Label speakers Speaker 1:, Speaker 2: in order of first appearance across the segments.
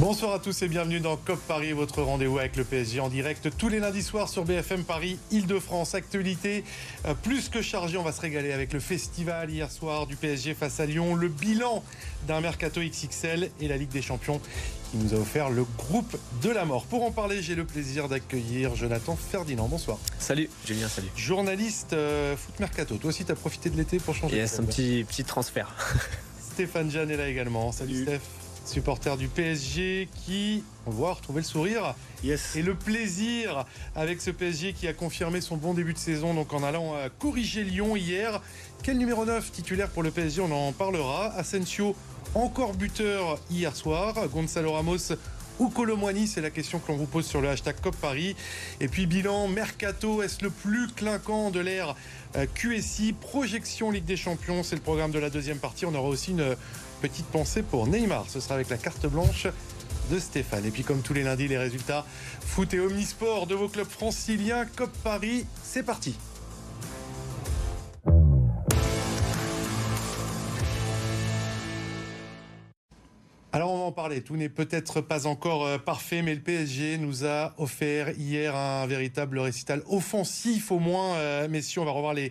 Speaker 1: Bonsoir à tous et bienvenue dans COP Paris, votre rendez-vous avec le PSG en direct tous les lundis soirs sur BFM Paris, Île-de-France. Actualité euh, plus que chargée, on va se régaler avec le festival hier soir du PSG face à Lyon, le bilan d'un mercato XXL et la Ligue des Champions qui nous a offert le groupe de la mort. Pour en parler, j'ai le plaisir d'accueillir Jonathan Ferdinand. Bonsoir.
Speaker 2: Salut, Julien, salut.
Speaker 1: Journaliste euh, foot mercato. Toi aussi, tu as profité de l'été pour changer
Speaker 2: Yes, un petit, petit transfert.
Speaker 1: Stéphane Jeanne est là également. Salut, Steph supporter du PSG qui, on le voit, retrouver le sourire
Speaker 3: yes.
Speaker 1: et le plaisir avec ce PSG qui a confirmé son bon début de saison donc en allant corriger Lyon hier. Quel numéro 9 titulaire pour le PSG On en parlera. Asensio, encore buteur hier soir. Gonzalo Ramos ou Colomwani C'est la question que l'on vous pose sur le hashtag COP Paris. Et puis bilan, Mercato, est-ce le plus clinquant de l'ère QSI Projection Ligue des Champions, c'est le programme de la deuxième partie. On aura aussi une petite pensée pour Neymar. Ce sera avec la carte blanche de Stéphane. Et puis comme tous les lundis, les résultats foot et omnisport de vos clubs franciliens. COP Paris, c'est parti. Alors on va en parler, tout n'est peut-être pas encore euh, parfait, mais le PSG nous a offert hier un véritable récital offensif au moins. Euh, messieurs, on va revoir les,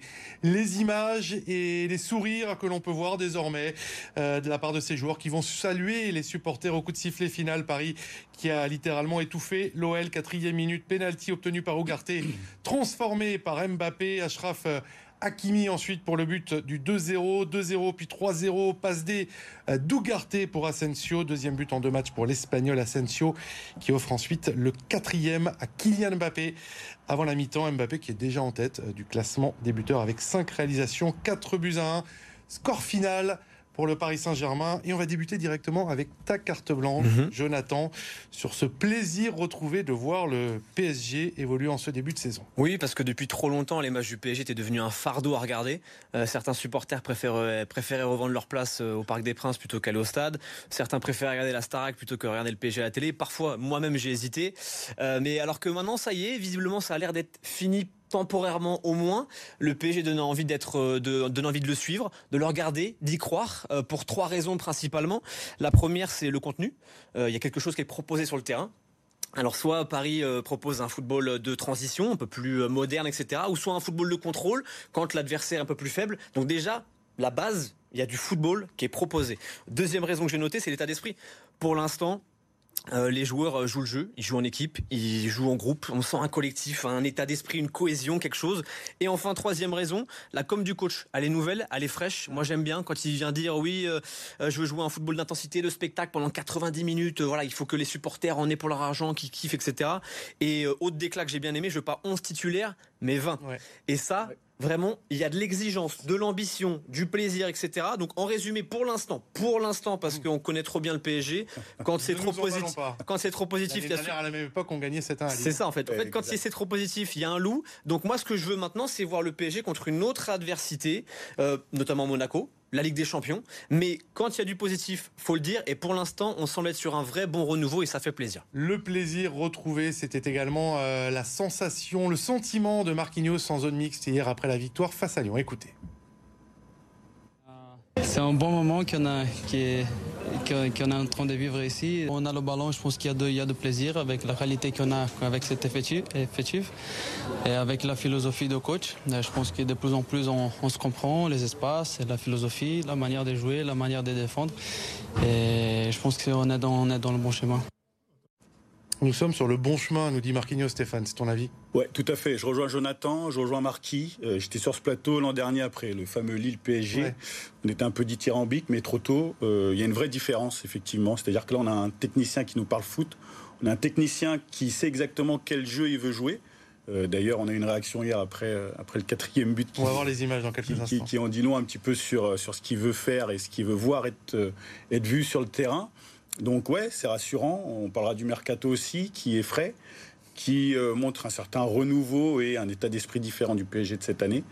Speaker 1: images et les sourires que l'on peut voir désormais euh, de la part de ces joueurs qui vont saluer les supporters au coup de sifflet final. Paris qui a littéralement étouffé l'OL, quatrième minute, penalty obtenu par Ougarté, transformé par Mbappé, Ashraf Hakimi ensuite pour le but du 2-0, 2-0 puis 3-0, passe D d'Ougarté pour Asensio, deuxième but en deux matchs pour l'Espagnol Asensio qui offre ensuite le quatrième à Kylian Mbappé. Avant la mi-temps. Mbappé qui est déjà en tête du classement des avec 5 réalisations, 4 buts à 1, score final pour le Paris Saint-Germain. Et on va débuter directement avec ta carte blanche,
Speaker 2: Mhm.
Speaker 1: Jonathan, sur ce plaisir retrouvé de voir le PSG évoluer en ce début de saison.
Speaker 2: Oui, parce que depuis trop longtemps, les matchs du PSG étaient devenus un fardeau à regarder. Euh, certains supporters préféraient, préféraient revendre leur place euh, au Parc des Princes plutôt qu'aller au stade. Certains préféraient regarder la Starac plutôt que regarder le PSG à la télé. Parfois, moi-même, j'ai hésité. Euh, mais alors que maintenant, ça y est, visiblement, ça a l'air d'être fini temporairement au moins, le PSG donne envie d'être, euh, de, donne envie de le suivre, de le regarder, d'y croire, euh, pour trois raisons principalement. La première, c'est le contenu. Euh, Il y a quelque chose qui est proposé sur le terrain. Alors soit Paris propose un football de transition, un peu plus moderne, etc. Ou soit un football de contrôle quand l'adversaire est un peu plus faible. Donc déjà, la base, il y a du football qui est proposé. Deuxième raison que j'ai notée, c'est l'état d'esprit. Pour l'instant, euh, les joueurs euh, jouent le jeu, ils jouent en équipe, ils jouent en groupe, on sent un collectif, un état d'esprit, une cohésion, quelque chose. Et enfin, troisième raison, la com du coach. Elle est nouvelle, elle est fraîche. Moi, j'aime bien quand il vient dire oui, euh, je veux jouer un football d'intensité, de spectacle pendant 90 minutes. voilà, il faut que les supporters en aient pour leur argent, qui kiffent, etc. Et autre déclat que j'ai bien aimé, je veux pas 11 titulaires, mais 20.
Speaker 1: Ouais.
Speaker 2: Et ça, vraiment, il y a de l'exigence, de l'ambition, du plaisir, etc. Donc, en résumé, pour l'instant, pour l'instant, parce qu'on connaît trop bien le PSG, quand c'est trop positif, quand c'est trop positif, il y a
Speaker 1: à la même époque, on gagnait 7-1 à Lille.
Speaker 2: c'est ça en fait. En fait, quand c'est trop positif, il y a un loup. Donc moi, ce que je veux maintenant, c'est voir le PSG contre une autre adversité, euh, notamment Monaco, la Ligue des Champions. Mais quand il y a du positif, faut le dire. Et pour l'instant, on semble être sur un vrai bon renouveau et ça fait plaisir.
Speaker 1: Le plaisir retrouvé, c'était également euh, la sensation, le sentiment de Marquinhos en zone mixte hier après la victoire face à Lyon. Écoutez.
Speaker 4: C'est un bon moment qu'on a, qui est- qu'on est en train de vivre ici. On a le ballon, je pense qu'il y, a de- il y a de plaisir avec la qualité qu'on a avec cet effectif, et avec la philosophie de coach. Euh, Je pense que de plus en plus on, on se comprend, les espaces, la philosophie, la manière de jouer, la manière de défendre. Et je pense qu'on est, dans- on est dans le bon schéma.
Speaker 1: Nous sommes sur le bon chemin, nous dit Marquinhos Stéphane, c'est ton avis
Speaker 3: Ouais, tout à fait. Je rejoins Jonathan, je rejoins Marquis. Euh, J'étais sur ce plateau l'an dernier après le fameux Lille PSG.
Speaker 1: Ouais.
Speaker 3: On était un peu dithyrambique, mais trop tôt. Euh, Il y a une vraie différence, effectivement. C'est-à-dire que là, on a un technicien qui nous parle foot. On a un technicien qui sait exactement quel jeu il veut jouer. Euh, D'ailleurs, on a eu une réaction hier après, après le quatrième but qui,
Speaker 1: On va voir les images dans quelques
Speaker 3: qui,
Speaker 1: instants.
Speaker 3: qui en dit long un petit peu sur, sur ce qu'il veut faire et ce qu'il veut voir être, être vu sur le terrain. Donc ouais, c'est rassurant. On parlera du mercato aussi, qui est frais, qui euh, montre un certain renouveau et un état d'esprit différent du PSG de cette année.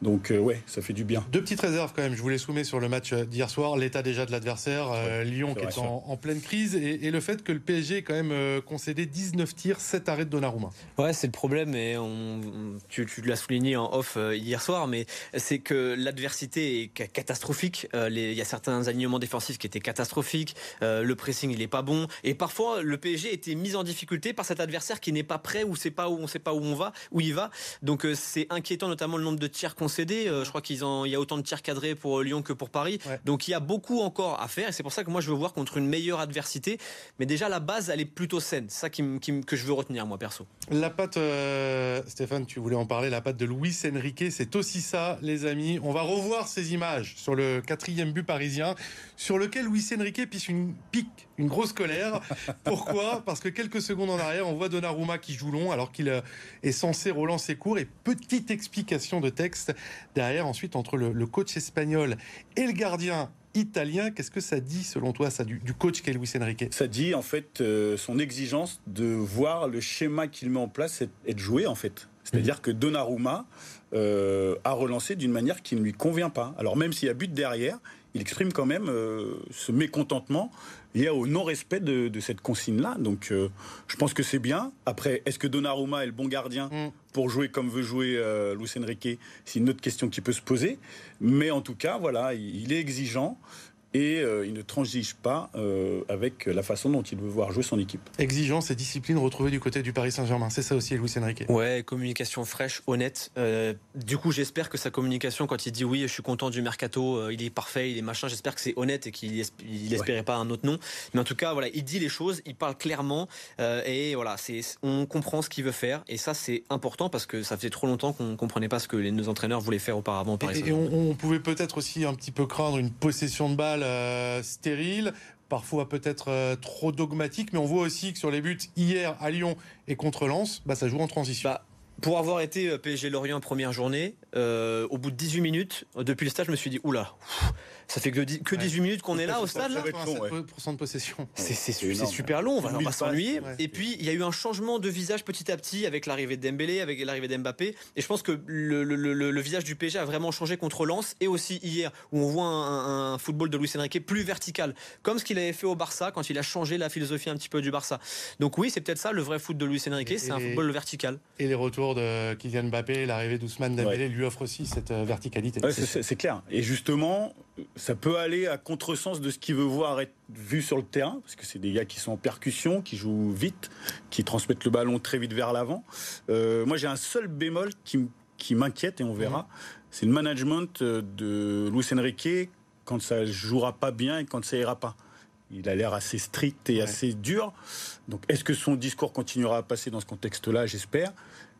Speaker 3: Donc euh, ouais, ça fait du bien.
Speaker 1: Deux petites réserves quand même. Je vous les soumets sur le match d'hier soir. L'état déjà de l'adversaire, Lyon qui est en, pleine crise et, le fait que le PSG ait quand même concédé 19 tirs, 7 arrêts de Donnarumma.
Speaker 2: Ouais, c'est le problème et on, tu, l'as souligné en off hier soir, mais c'est que l'adversité est catastrophique. il y a certains alignements défensifs qui étaient catastrophiques. le pressing il est pas bon et parfois le PSG était mis en difficulté par cet adversaire qui n'est pas prêt ou c'est pas où on sait pas où on va, où il va. Donc euh, c'est inquiétant notamment le nombre de tirs concédés. Euh, je crois qu'il y a autant de tirs cadrés pour euh, Lyon que pour Paris. Donc il y a beaucoup encore à faire et c'est pour ça que moi je veux voir contre une meilleure adversité. Mais déjà la base elle est plutôt saine. C'est ça qui, que je veux retenir moi perso.
Speaker 1: La patte, Stéphane, tu voulais en parler. La patte de Luis Enrique, c'est aussi ça, les amis. On va revoir ces images sur le quatrième but parisien, sur lequel Luis Enrique pique une, pique une grosse colère. Pourquoi? Parce que quelques secondes en arrière, on voit Donnarumma qui joue long alors qu'il euh, est censé relancer court. Et petite explication de texte derrière, ensuite, entre le, coach espagnol et le gardien italien. Qu'est-ce que ça dit, selon toi, ça, du, coach qu'est Luis Enrique?
Speaker 3: Ça dit, en fait, euh, son exigence de voir le schéma qu'il met en place être, joué, en fait. C'est-à-dire mmh. que Donnarumma euh, a relancé d'une manière qui ne lui convient pas. Alors même s'il y a but derrière, il exprime quand même ce mécontentement lié au non-respect de, cette consigne-là. Donc, euh, je pense que c'est bien. Après, est-ce que Donnarumma est le bon gardien mm. pour jouer comme veut jouer euh, Luis Enrique? C'est une autre question qui peut se poser. Mais en tout cas, voilà, il est exigeant et euh, il ne transige pas euh, avec la façon dont il veut voir jouer son équipe.
Speaker 1: Exigence et discipline retrouvées du côté du Paris Saint-Germain, c'est ça aussi Luis Enrique.
Speaker 2: Ouais, communication fraîche, honnête. Euh, du coup, j'espère que sa communication, quand il dit oui, je suis content du mercato, il est parfait, il est machin, j'espère que c'est honnête et qu'il n'espérait pas un autre nom. Mais en tout cas, voilà, il dit les choses, il parle clairement et voilà, on comprend ce qu'il veut faire et ça c'est important parce que ça faisait trop longtemps qu'on comprenait pas ce que les, nos entraîneurs voulaient faire auparavant.
Speaker 1: Paris et, et on, on pouvait peut-être aussi un petit peu craindre une possession de balle euh, stérile, parfois peut-être euh, trop dogmatique, mais on voit aussi que sur les buts hier à Lyon et contre Lens, bah, ça joue en transition.
Speaker 2: Bah, pour avoir été euh, PSG Lorient première journée, au bout de 18 minutes, depuis le stade, je me suis dit, oula, ça fait que, que 18 minutes qu'on est là au stade. Là.
Speaker 1: de possession.
Speaker 2: C'est super long, on va, va s'ennuyer. Et puis il y a eu un changement de visage petit à petit avec l'arrivée de Dembélé, avec l'arrivée d'Mbappé. Et je pense que le, le, le, visage du PSG a vraiment changé contre Lens et aussi hier où on voit un, football de Luis Enrique plus vertical, comme ce qu'il avait fait au Barça quand il a changé la philosophie un petit peu du Barça. Donc oui, c'est peut-être ça le vrai foot de Luis Enrique, c'est un football vertical.
Speaker 1: Et les retours de Kylian Mbappé, l'arrivée d'Ousmane Dembélé lui offre aussi cette euh, verticalité.
Speaker 3: c'est clair. Et justement, ça peut aller à contresens de ce qu'il veut voir être vu sur le terrain, parce que c'est des gars qui sont en percussion, qui jouent vite, qui transmettent le ballon très vite vers l'avant. Euh, moi, j'ai un seul bémol qui, qui m'inquiète, et on verra, c'est le management euh, de Luis Enrique quand ça jouera pas bien et quand ça ira pas. Il a l'air assez strict et assez dur. Donc, est-ce que son discours continuera à passer dans ce contexte-là? J'espère.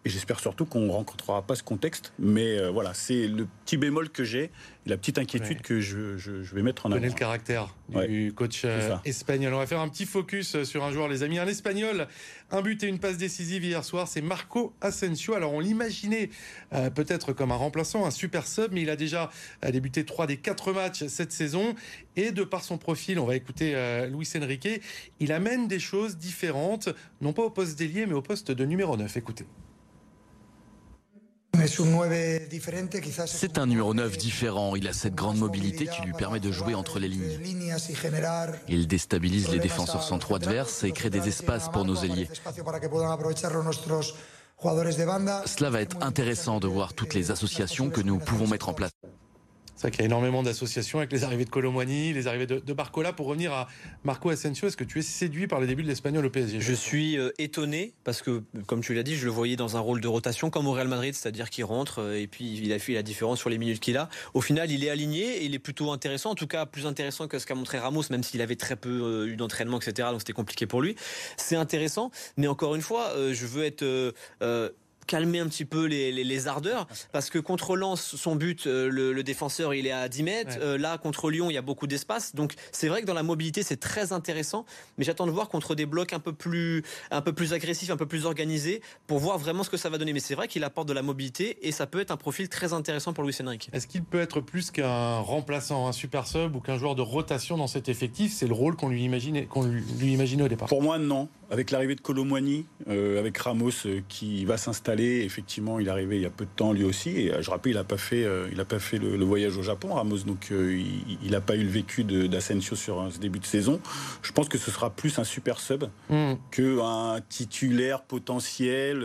Speaker 3: Et j'espère surtout qu'on ne rencontrera pas ce contexte. Mais euh, voilà, c'est le petit bémol que j'ai, la petite inquiétude que je, je, vais mettre en avant.
Speaker 1: Connaît le caractère du coach euh, espagnol. On va faire un petit focus euh, sur un joueur, les amis. Un espagnol, un but et une passe décisive hier soir, c'est Marco Asensio. Alors on l'imaginait peut-être comme un remplaçant, un super sub, mais il a déjà débuté trois des quatre matchs cette saison. Et de par son profil, on va écouter Luis Enrique, il amène des choses différentes, non pas au poste d'ailier, mais au poste de numéro 9. Écoutez.
Speaker 5: C'est un numéro 9 différent. Il a cette grande mobilité qui lui permet de jouer entre les lignes. Il déstabilise les défenseurs centraux adverses et crée des espaces pour nos ailiers. Cela va être intéressant de voir toutes les associations que nous pouvons mettre en place.
Speaker 1: C'est vrai qu'il y a énormément d'associations avec les arrivées de Colomani, les arrivées de, Barcola. Pour revenir à Marco Asensio, est-ce que tu es séduit par les débuts de l'Espagnol au PSG
Speaker 2: Je suis euh, étonné parce que, comme tu l'as dit, je le voyais dans un rôle de rotation comme au Real Madrid, c'est-à-dire qu'il rentre euh, et puis il a fait la différence sur les minutes qu'il a. Au final, il est aligné et il est plutôt intéressant, en tout cas plus intéressant que ce qu'a montré Ramos, même s'il avait très peu euh, eu d'entraînement, etc. Donc c'était compliqué pour lui. C'est intéressant, mais encore une fois, je veux être calmer un petit peu les, les, ardeurs parce que contre Lens, son but, euh, le, défenseur, il est à 10 mètres. Euh, là, contre Lyon, il y a beaucoup d'espace. Donc, c'est vrai que dans la mobilité, c'est très intéressant. Mais j'attends de voir contre des blocs un peu plus, un peu plus agressifs, un peu plus organisés pour voir vraiment ce que ça va donner. Mais c'est vrai qu'il apporte de la mobilité et ça peut être un profil très intéressant pour Luis Enrique.
Speaker 1: Est-ce qu'il peut être plus qu'un remplaçant, un super sub ou qu'un joueur de rotation dans cet effectif? C'est le rôle qu'on lui imaginait, qu'on lui imaginait au départ.
Speaker 3: Pour moi, non. Avec l'arrivée de Colomboigny, euh, avec Ramos euh, qui va s'installer, effectivement, il est arrivé il y a peu de temps lui aussi. Et euh, je rappelle, il n'a pas fait, il a pas fait le, voyage au Japon, Ramos, donc il n'a pas eu le vécu d'Asensio sur ce début de saison. Je pense que ce sera plus un super sub mm. qu'un titulaire potentiel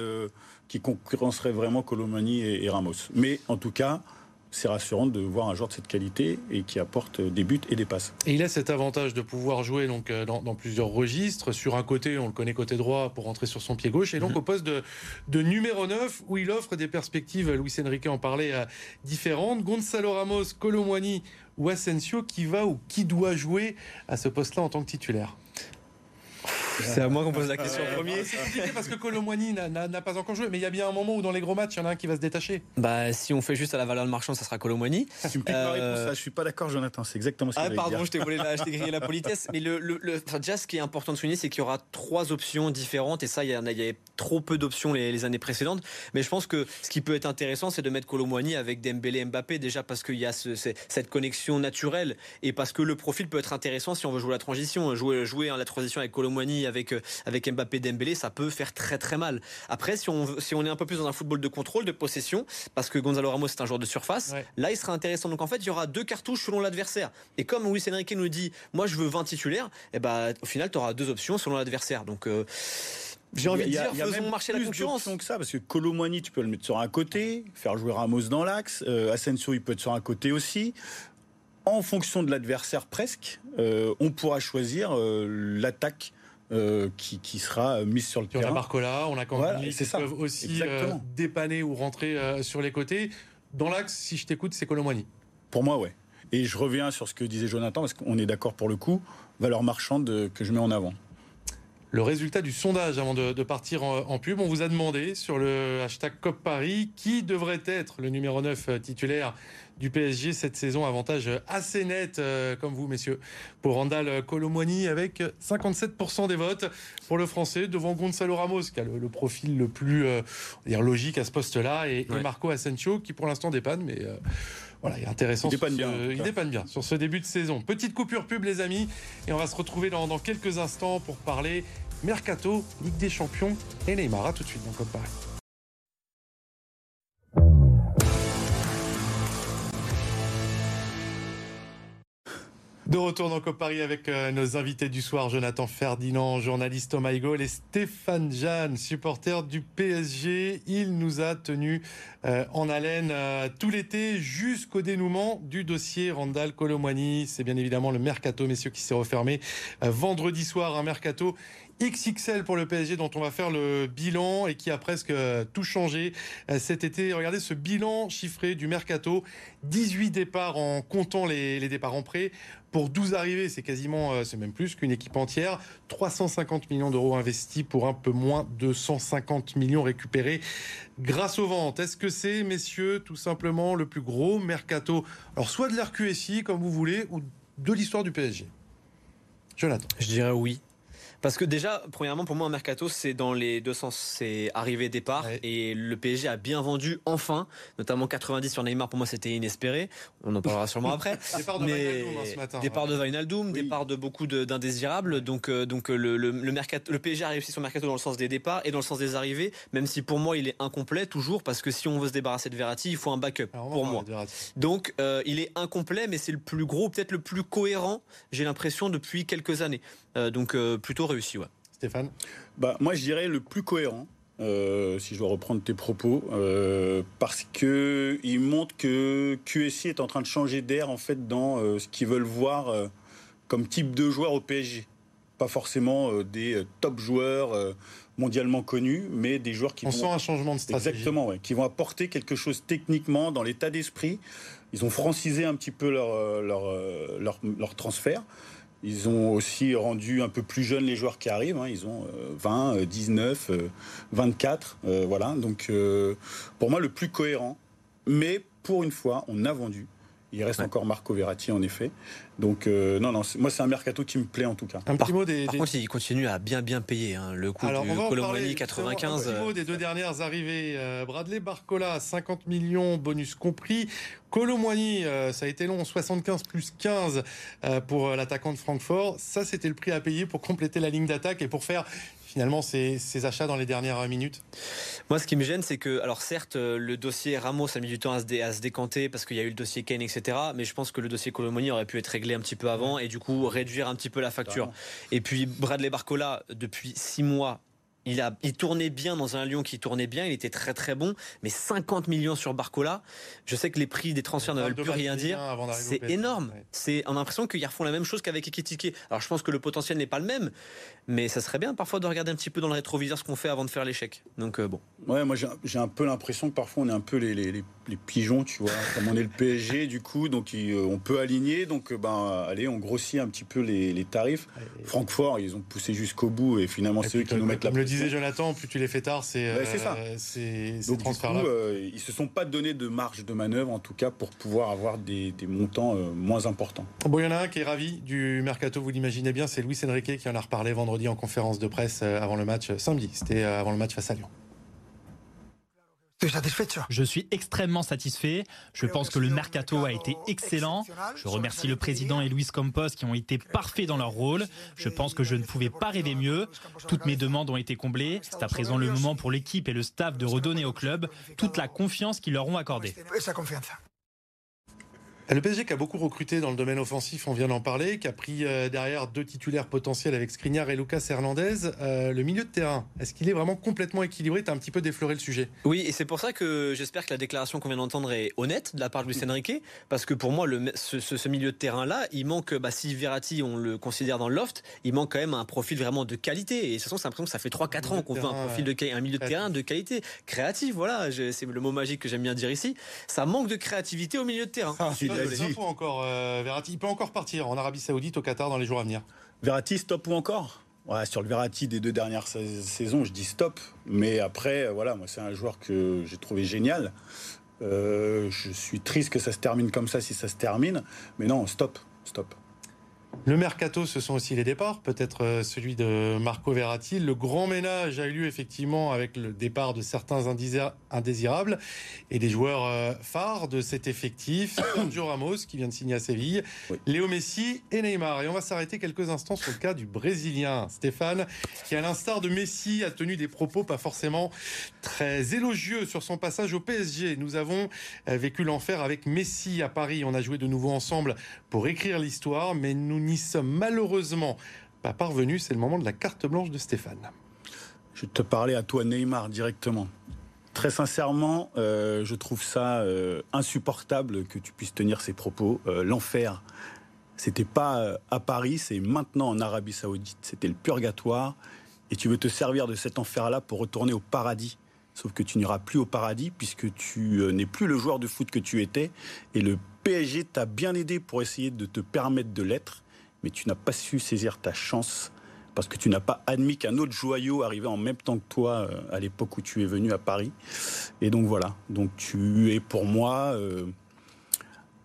Speaker 3: qui concurrencerait vraiment Colomani et Ramos. Mais en tout cas, c'est rassurant de voir un joueur de cette qualité et qui apporte des buts et des passes.
Speaker 1: Et il a cet avantage de pouvoir jouer donc euh, dans, plusieurs registres. Sur un côté, on le connaît côté droit pour rentrer sur son pied gauche, et donc mhm. au poste de, de, numéro 9 où il offre des perspectives. Luis Enrique en parlait euh, différentes. Gonzalo Ramos, Colomwani ou Asensio, qui va ou qui doit jouer à ce poste-là en tant que titulaire?
Speaker 2: C'est à moi qu'on pose la question en premier.
Speaker 1: C'est compliqué parce que Colomboigny n'a pas encore joué, mais il y a bien un moment où dans les gros matchs, il y en a un qui va se détacher.
Speaker 2: Bah, si on fait juste à la valeur de marchand, ça sera Colomboigny.
Speaker 3: Tu me piques ma réponse, ça. Je suis pas d'accord, Jonathan. C'est exactement ce que
Speaker 2: Ah, pardon, je t'ai volé la, grillé la politesse. Mais le, le, enfin, déjà, ce qui est important de souligner, c'est qu'il y aura trois options différentes. Et ça, il y, en a, il y avait trop peu d'options les, les, années précédentes. Mais je pense que ce qui peut être intéressant, c'est de mettre Colomboigny avec Dembélé Mbappé, déjà parce qu'il y a ce, cette connexion naturelle et parce que le profil peut être intéressant si on veut jouer la transition. Jouer, jouer la transition avec Colomboigny, avec, avec Mbappé Dembélé, ça peut faire très très mal. Après, si on, si on est un peu plus dans un football de contrôle, de possession, parce que Gonzalo Ramos c'est un joueur de surface, là il sera intéressant. Donc en fait, il y aura deux cartouches selon l'adversaire. Et comme Luis Enrique nous dit, moi je veux 20 titulaires, et eh ben au final tu auras deux options selon l'adversaire. Donc euh, j'ai envie de dire, faisons marcher la concurrence.
Speaker 3: que ça, parce que Colomani, tu peux le mettre sur un côté, faire jouer Ramos dans l'axe. Euh, Asensio, il peut être sur un côté aussi. En fonction de l'adversaire, presque, euh, on pourra choisir l'attaque euh, qui, qui, sera mise sur le terrain.
Speaker 1: On a Barcola, on a Campini qui peuvent aussi euh, dépanner ou rentrer euh, sur les côtés. Dans l'axe, si je t'écoute, c'est Colomboigny.
Speaker 3: Pour moi, ouais. Et je reviens sur ce que disait Jonathan, parce qu'on est d'accord pour le coup, valeur marchande que je mets en avant
Speaker 1: le résultat du sondage avant de, partir en, pub. On vous a demandé sur le hashtag COP Paris qui devrait être le numéro 9 euh, titulaire du PSG cette saison. Avantage assez net, euh, comme vous, messieurs, pour Randall Colomwani avec 57% des votes pour le Français devant Gonzalo Ramos, qui a le, profil le plus euh, dire logique à ce poste-là, et, Marco Asensio, qui pour l'instant dépanne, mais voilà, il est intéressant.
Speaker 3: Il dépanne, bien,
Speaker 1: il dépanne bien sur ce début de saison. Petite coupure pub, les amis, et on va se retrouver dans, dans quelques instants pour parler Mercato, Ligue des Champions et Neymar. À tout de suite dans Code Paris. De retour dans Cop Paris avec euh, nos invités du soir, Jonathan Ferdinand, journaliste au et Stéphane Jeanne, supporter du PSG. Il nous a tenu euh, en haleine euh, tout l'été jusqu'au dénouement du dossier Randall Colomwani. C'est bien évidemment le mercato, messieurs, qui s'est refermé vendredi soir. Un mercato XXL pour le PSG dont on va faire le bilan et qui a presque euh, tout changé euh, cet été. Regardez ce bilan chiffré du mercato. 18 départs en comptant les, départs en prêt. Pour 12 arrivées, c'est quasiment, euh, c'est même plus qu'une équipe entière. 350 millions d'euros investis pour un peu moins de 150 millions récupérés grâce aux ventes. Est-ce que c'est, messieurs, tout simplement le plus gros mercato? Alors, soit de l'RQSI, comme vous voulez, ou de l'histoire du PSG Jonathan.
Speaker 2: Je dirais oui. Parce que déjà, premièrement, pour moi, un mercato, c'est dans les deux sens. C'est arrivé, départ. Et le PSG a bien vendu, enfin. Notamment 90 sur Neymar, pour moi, c'était inespéré. On en parlera sûrement après.
Speaker 1: départ de Mais... Hein, ce matin.
Speaker 2: Départ de Wijnaldum, départ de beaucoup d'indésirables. Donc, euh, donc le, le, le, mercato, le PSG a réussi son mercato dans le sens des départs et dans le sens des arrivées, même si pour moi, il est incomplet, toujours, parce que si on veut se débarrasser de Verratti, il faut un backup, pour moi. Donc, euh, il est incomplet, mais c'est le plus gros, peut-être le plus cohérent, j'ai l'impression, depuis quelques années. Euh, donc euh, plutôt réussi, ouais.
Speaker 1: Stéphane
Speaker 3: bah, Moi, je dirais le plus cohérent. Euh, si je dois reprendre tes propos, parce que il montre que QSI est en train de changer d'air en fait dans ce qu'ils veulent voir comme type de joueur au PSG. Pas forcément des top joueurs mondialement connus, mais des joueurs qui
Speaker 1: on sent un changement de stratégie.
Speaker 3: Exactement, qui vont apporter quelque chose techniquement dans l'état d'esprit. Ils ont francisé un petit peu leur, leur, leur, leur transfert Ils ont aussi rendu un peu plus jeunes les joueurs qui arrivent. Hein. Ils ont 20, 19, 24. voilà. Donc, pour moi, le plus cohérent. Mais pour une fois, on a vendu. Il reste encore Marco Verratti, en effet. Donc, euh, non, non, moi, c'est un mercato qui me plaît en tout cas.
Speaker 2: Un petit mot des. Par contre, il continue à bien, bien payer hein, le coût
Speaker 1: Alors,
Speaker 2: du Colomani 95.
Speaker 1: Un petit mot des deux dernières arrivées. Euh, Bradley Barcola, 50 millions, bonus compris. Colomani, euh, ça a été long, 75 plus 15 pour l'attaquant de Francfort. Ça, c'était le prix à payer pour compléter la ligne d'attaque et pour faire finalement ces, achats dans les dernières minutes
Speaker 2: Moi, ce qui me gêne, c'est que, alors certes, euh, le dossier Ramos a mis du temps à se, décanter parce qu'il y a eu le dossier Kane, etc. Mais je pense que le dossier Colomoni aurait pu être réglé un petit peu avant et du coup réduire un petit peu la facture. Et puis Bradley Barcola, depuis six mois, il, a, il tournait bien dans un Lyon qui tournait bien, il était très très bon, mais 50 millions sur Barcola, je sais que les prix des transferts ne veulent plus rien dire. C'est énorme. C'est, on a l'impression qu'ils refont la même chose qu'avec Ekitike. Alors je pense que le potentiel n'est pas le même, mais ça serait bien parfois de regarder un petit peu dans le rétroviseur ce qu'on fait avant de faire l'échec. Donc euh, bon.
Speaker 3: Ouais, moi j'ai un peu l'impression que parfois on est un peu les, les, les, pigeons, tu vois. Comme on est le PSG, du coup, donc euh, on peut aligner. Donc euh, ben allez, on grossit un petit peu les, tarifs. Francfort, ils ont poussé jusqu'au bout et finalement c'est eux qui nous mettent la
Speaker 1: disait Jonathan, plus tu les fais tard, c'est ça. ces
Speaker 3: transferts-là. Euh, ils se sont pas donné de marge de manœuvre, en tout cas, pour pouvoir avoir des, montants euh, moins importants.
Speaker 1: Bon, il y en a un qui est ravi du mercato, vous l'imaginez bien, c'est Luis Enrique qui en a reparlé vendredi en conférence de presse euh, avant le match, samedi, c'était avant le match face à Lyon.
Speaker 6: Je suis extrêmement satisfait. Je pense que le mercato a été excellent. Je remercie le président et Luis Campos qui ont été parfaits dans leur rôle. Je pense que je ne pouvais pas rêver mieux. Toutes mes demandes ont été comblées. C'est à présent le moment pour l'équipe et le staff de redonner au club toute la confiance qu'ils leur ont accordée.
Speaker 1: Le PSG qui a beaucoup recruté dans le domaine offensif, on vient d'en parler, qui a pris euh, derrière deux titulaires potentiels avec Skriniar et Lucas Hernandez. Euh, le milieu de terrain, est-ce qu'il est vraiment complètement équilibré? Tu as un petit peu défloré le sujet.
Speaker 2: Oui, et c'est pour ça que j'espère que la déclaration qu'on vient d'entendre est honnête de la part de Luis Enrique, parce que pour moi, le, ce, milieu de terrain-là, il manque, bah, si Verratti, on le considère dans le loft, il manque quand même un profil vraiment de qualité. Et de toute façon, c'est l'impression que ça fait 3-4 ans qu'on veut un profil de un milieu de terrain de qualité, créatif, voilà, c'est le mot magique que j'aime bien dire ici. Ça manque de créativité au milieu de terrain.
Speaker 1: Ah, encore euh, Verratti. Il peut encore partir en Arabie Saoudite, au Qatar, dans les jours à venir.
Speaker 3: Verratti, stop ou encore? Ouais, Sur le Verratti des deux dernières saisons, je dis stop. Mais après, voilà, moi, c'est un joueur que j'ai trouvé génial. Euh, je suis triste que ça se termine comme ça si ça se termine. Mais non, stop, stop.
Speaker 1: Le mercato, ce sont aussi les départs, peut-être euh, celui de Marco Verratti. Le grand ménage a eu lieu effectivement avec le départ de certains indésirables et des joueurs euh, phares de cet effectif. Sergio Ramos qui vient de signer à Séville, Léo Messi et Neymar. Et on va s'arrêter quelques instants sur le cas du Brésilien Stéphane, qui à l'instar de Messi a tenu des propos pas forcément très élogieux sur son passage au PSG. Nous avons euh, vécu l'enfer avec Messi à Paris. On a joué de nouveau ensemble pour écrire l'histoire, mais nous n'y sommes malheureusement pas parvenus. C'est le moment de la carte blanche de Stéphane.
Speaker 3: Je vais te parler à toi, Neymar, directement. Très sincèrement, euh, je trouve ça euh, insupportable que tu puisses tenir ces propos. Euh, l'enfer, c'était pas à Paris, c'est maintenant en Arabie Saoudite. C'était le purgatoire. Et tu veux te servir de cet enfer-là pour retourner au paradis. Sauf que tu n'iras plus au paradis puisque tu n'es plus le joueur de foot que tu étais. Et le PSG t'a bien aidé pour essayer de te permettre de l'être mais tu n'as pas su saisir ta chance parce que tu n'as pas admis qu'un autre joyau arrivait en même temps que toi euh, à l'époque où tu es venu à Paris. Et donc voilà, donc tu es pour moi euh,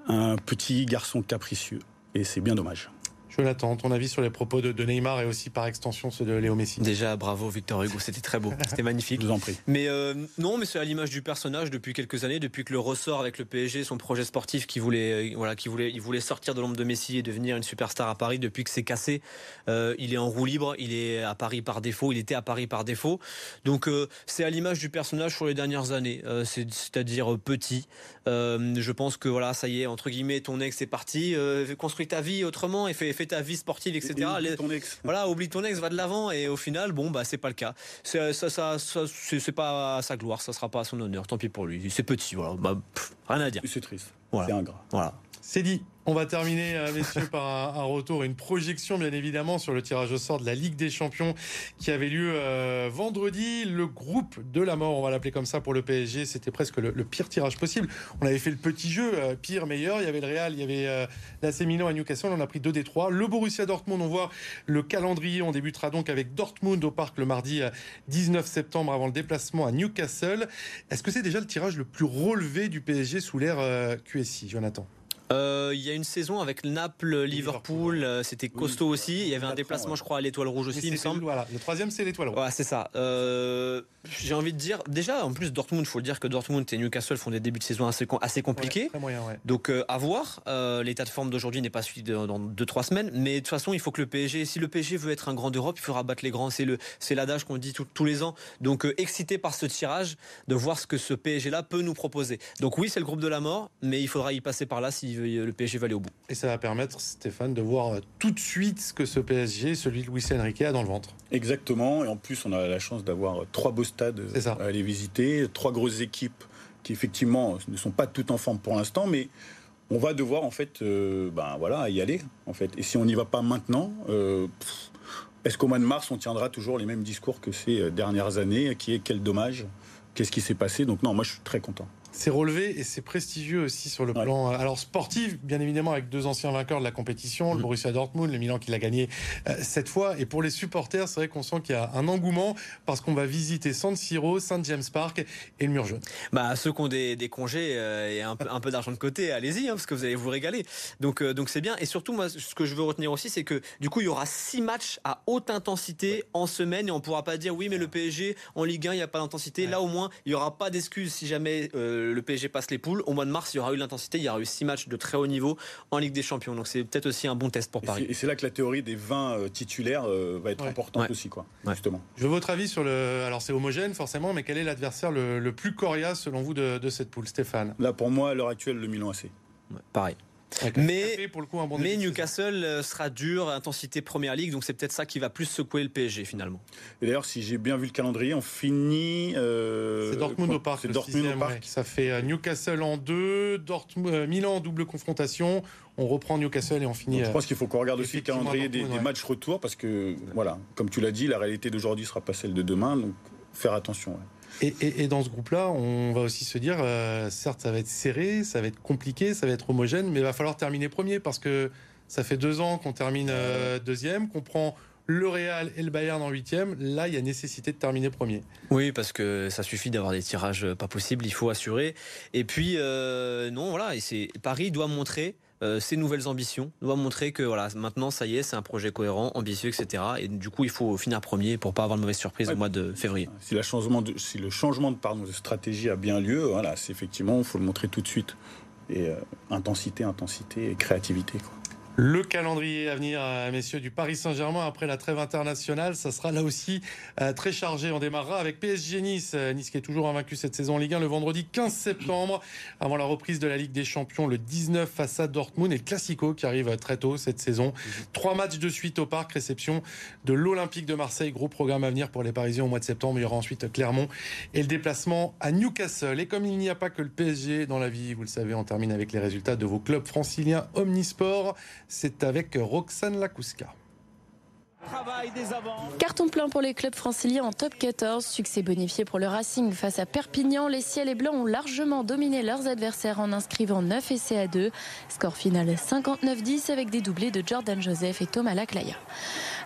Speaker 3: un petit garçon capricieux. Et c'est bien dommage.
Speaker 1: Jonathan, ton avis sur les propos de, Neymar et aussi par extension ceux de Léo Messi
Speaker 2: Déjà, bravo Victor Hugo, c'était très beau, c'était magnifique.
Speaker 3: Je vous en prie.
Speaker 2: Mais euh, non, mais c'est à l'image du personnage depuis quelques années, depuis que le ressort avec le PSG, son projet sportif qui voulait, euh, voilà, qui voulait, il voulait sortir de l'ombre de Messi et devenir une superstar à Paris. Depuis que c'est cassé, euh, il est en roue libre, il est à Paris par défaut, il était à Paris par défaut. Donc c'est à l'image du personnage sur les dernières années, c'est-à-dire petit. je pense que voilà, ça y est, entre guillemets, ton ex est parti, construis ta vie autrement et fais ta vie sportive, etc.
Speaker 3: Oublie ton ex.
Speaker 2: Voilà, oublie ton ex, va de l'avant. Et au final, bon, bah, c'est pas le cas. C'est, ça, ça, c'est pas à sa gloire, ça sera pas à son honneur. Tant pis pour lui. C'est petit, voilà. Bah, rien à dire.
Speaker 3: C'est triste. C'est ingrat.
Speaker 2: Voilà.
Speaker 1: C'est dit. On va terminer, euh, messieurs, par un, retour, une projection, bien évidemment, sur le tirage au sort de la Ligue des Champions qui avait lieu euh, vendredi. Le groupe de la mort, on va l'appeler comme ça pour le PSG, c'était presque le, pire tirage possible. On avait fait le petit jeu, euh, pire, meilleur. Il y avait le Real, il y avait l'AC Milan à Newcastle. On a pris deux des trois. Le Borussia Dortmund, on voit le calendrier. On débutera donc avec Dortmund au parc le mardi 19 septembre avant le déplacement à Newcastle. Est-ce que c'est déjà le tirage le plus relevé du PSG sous l'ère QSI, Jonathan?
Speaker 2: euh, il y a une saison avec Naples, Liverpool, euh, c'était costaud aussi. Il y avait un déplacement, je crois, à l'Étoile Rouge aussi, il me semble.
Speaker 1: Voilà, le troisième, c'est l'Étoile Rouge.
Speaker 2: c'est ça. Euh, j'ai envie de dire, déjà, en plus, Dortmund, il faut le dire que Dortmund et Newcastle font des débuts de saison assez, assez compliqués. Donc, à voir. L'état de forme d'aujourd'hui n'est pas suivi dans 2-3 semaines. Mais de toute façon, il faut que le PSG, si le PSG veut être un grand d'Europe, il faudra battre les grands. C'est l'adage qu'on dit tous les ans. Donc, excité par ce tirage, de voir ce que ce PSG-là peut nous proposer. Donc, oui, c'est le groupe de la mort, mais il faudra y passer par là veut le PSG va aller au bout.
Speaker 1: Et ça va permettre, Stéphane, de voir tout de suite ce que ce PSG, celui de Luis Enrique, a dans le ventre.
Speaker 3: Exactement. Et en plus, on a la chance d'avoir trois beaux stades à aller visiter, trois grosses équipes qui, effectivement, ne sont pas toutes en forme pour l'instant, mais on va devoir, en fait, euh, ben, voilà, y aller. En fait. Et si on n'y va pas maintenant, euh, est-ce qu'au mois de mars, on tiendra toujours les mêmes discours que ces euh, dernières années? Qui est quel dommage? Qu'est-ce qui s'est passé? Donc, non, moi, je suis très content.
Speaker 1: C'est relevé et c'est prestigieux aussi sur le plan euh, alors sportif, bien évidemment avec deux anciens vainqueurs de la compétition, le mm. Borussia Dortmund, le Milan qui l'a gagné euh, cette fois. Et pour les supporters, c'est vrai qu'on sent qu'il y a un engouement parce qu'on va visiter San Siro, Saint James Park et le mur jaune.
Speaker 2: Bah ceux qui ont des, congés euh, et un peu, d'argent de côté, allez-y hein, parce que vous allez vous régaler. Donc donc c'est bien. Et surtout moi, ce que je veux retenir aussi, c'est que du coup il y aura six matchs à haute intensité en semaine et on pourra pas dire oui mais le PSG en Ligue 1 il n'y a pas d'intensité. Là au moins il y aura pas d'excuses si jamais le PSG passe les poules. Au mois de mars, il y aura eu l'intensité. Il y aura eu six matchs de très haut niveau en Ligue des Champions. Donc c'est peut-être aussi un bon test pour Paris.
Speaker 3: Et c'est là que la théorie des 20 euh, titulaires euh, va être importante aussi, quoi, justement.
Speaker 1: Je veux votre avis sur le. Alors c'est homogène forcément, mais quel est l'adversaire le, plus coriace selon vous de, cette poule, Stéphane?
Speaker 3: Là, pour moi, à l'heure actuelle, le Milan AC.
Speaker 2: pareil. Mais, mais Newcastle euh, sera dur, intensité Première Ligue, donc c'est peut-être ça qui va plus secouer le PSG finalement.
Speaker 3: Et d'ailleurs, si j'ai bien vu le calendrier, on finit.
Speaker 1: Euh, c'est Dortmund au parc. C'est Dortmund au parc. Ça fait euh, Newcastle en deux, Dortmund, Milan en double confrontation. On reprend Newcastle et on finit.
Speaker 3: je pense qu'il faut qu'on regarde aussi le calendrier des, des matchs retour parce que, voilà, comme tu l'as dit, la réalité d'aujourd'hui sera pas celle de demain, donc faire attention.
Speaker 1: Et, dans ce groupe-là, on va aussi se dire, euh, certes, ça va être serré, ça va être compliqué, ça va être homogène, mais il va falloir terminer premier parce que ça fait deux ans qu'on termine euh, deuxième, qu'on prend le Real et le Bayern en huitième. Là, il y a nécessité de terminer premier.
Speaker 2: Oui, parce que ça suffit d'avoir des tirages pas possibles, il faut assurer. Et puis, euh, non, voilà, et Paris doit montrer euh, ses nouvelles ambitions, doit montrer que voilà, maintenant ça y est, c'est un projet cohérent, ambitieux, etc. Et du coup, il faut finir premier pour pas avoir de mauvaise surprise au mois de février.
Speaker 3: Si, la changement de, si le changement de, pardon, de stratégie a bien lieu, voilà, c'est effectivement, il faut le montrer tout de suite. Et euh, intensité, intensité et créativité. Quoi.
Speaker 1: Le calendrier à venir, euh, messieurs, du Paris Saint-Germain après la trêve internationale, ça sera là aussi euh, très chargé. On démarrera avec PSG Nice. Euh, nice qui est toujours invaincu cette saison en Ligue 1 le vendredi 15 septembre, avant la reprise de la Ligue des Champions le 19 face à Dortmund et le Classico qui arrive très tôt cette saison. Trois matchs de suite au parc, réception de l'Olympique de Marseille. Gros programme à venir pour les Parisiens au mois de septembre. Il y aura ensuite Clermont et le déplacement à Newcastle. Et comme il n'y a pas que le PSG dans la vie, vous le savez, on termine avec les résultats de vos clubs franciliens Omnisport. C'est avec Roxane Lakouska.
Speaker 7: Carton plein pour les clubs franciliens en top 14. Succès bonifié pour le Racing face à Perpignan. Les ciels et blancs ont largement dominé leurs adversaires en inscrivant 9 essais à 2. Score final 59-10 avec des doublés de Jordan Joseph et Thomas Laclaya.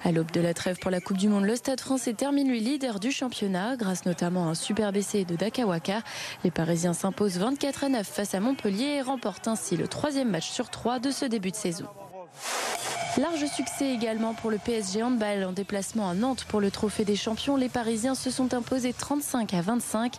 Speaker 7: À l'aube de la trêve pour la Coupe du Monde, le Stade français termine lui leader du championnat grâce notamment à un superbe essai de Dakawaka. Les Parisiens s'imposent 24 à 9 face à Montpellier et remportent ainsi le troisième match sur trois de ce début de saison. Large succès également pour le PSG Handball en déplacement à Nantes pour le trophée des champions. Les Parisiens se sont imposés 35 à 25.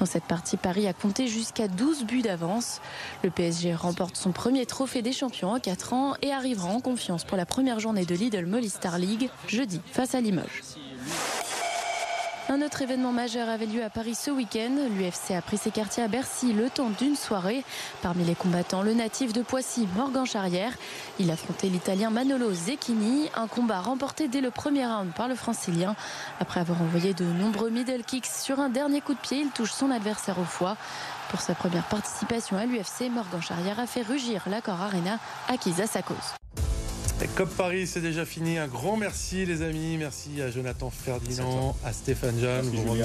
Speaker 7: Dans cette partie, Paris a compté jusqu'à 12 buts d'avance. Le PSG remporte son premier trophée des champions en 4 ans et arrivera en confiance pour la première journée de Lidl Molly Star League jeudi face à Limoges. Un autre événement majeur avait lieu à Paris ce week-end. L'UFC a pris ses quartiers à Bercy le temps d'une soirée. Parmi les combattants, le natif de Poissy, Morgan Charrière. Il affrontait l'Italien Manolo Zecchini. Un combat remporté dès le premier round par le Francilien. Après avoir envoyé de nombreux middle kicks sur un dernier coup de pied, il touche son adversaire au foie. Pour sa première participation à l'UFC, Morgan Charrière a fait rugir l'accord Arena acquise à sa cause.
Speaker 1: COP Paris, c'est déjà fini. Un grand merci, les amis. Merci à Jonathan Ferdinand, à, Stéphane Jeanne. Vous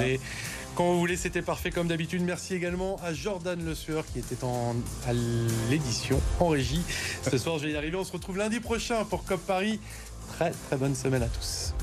Speaker 1: quand vous voulez. C'était parfait comme d'habitude. Merci également à Jordan Le Sueur qui était en, à l'édition en régie. Ce soir, je vais y arriver. On se retrouve lundi prochain pour COP Paris. Très, très bonne semaine à tous.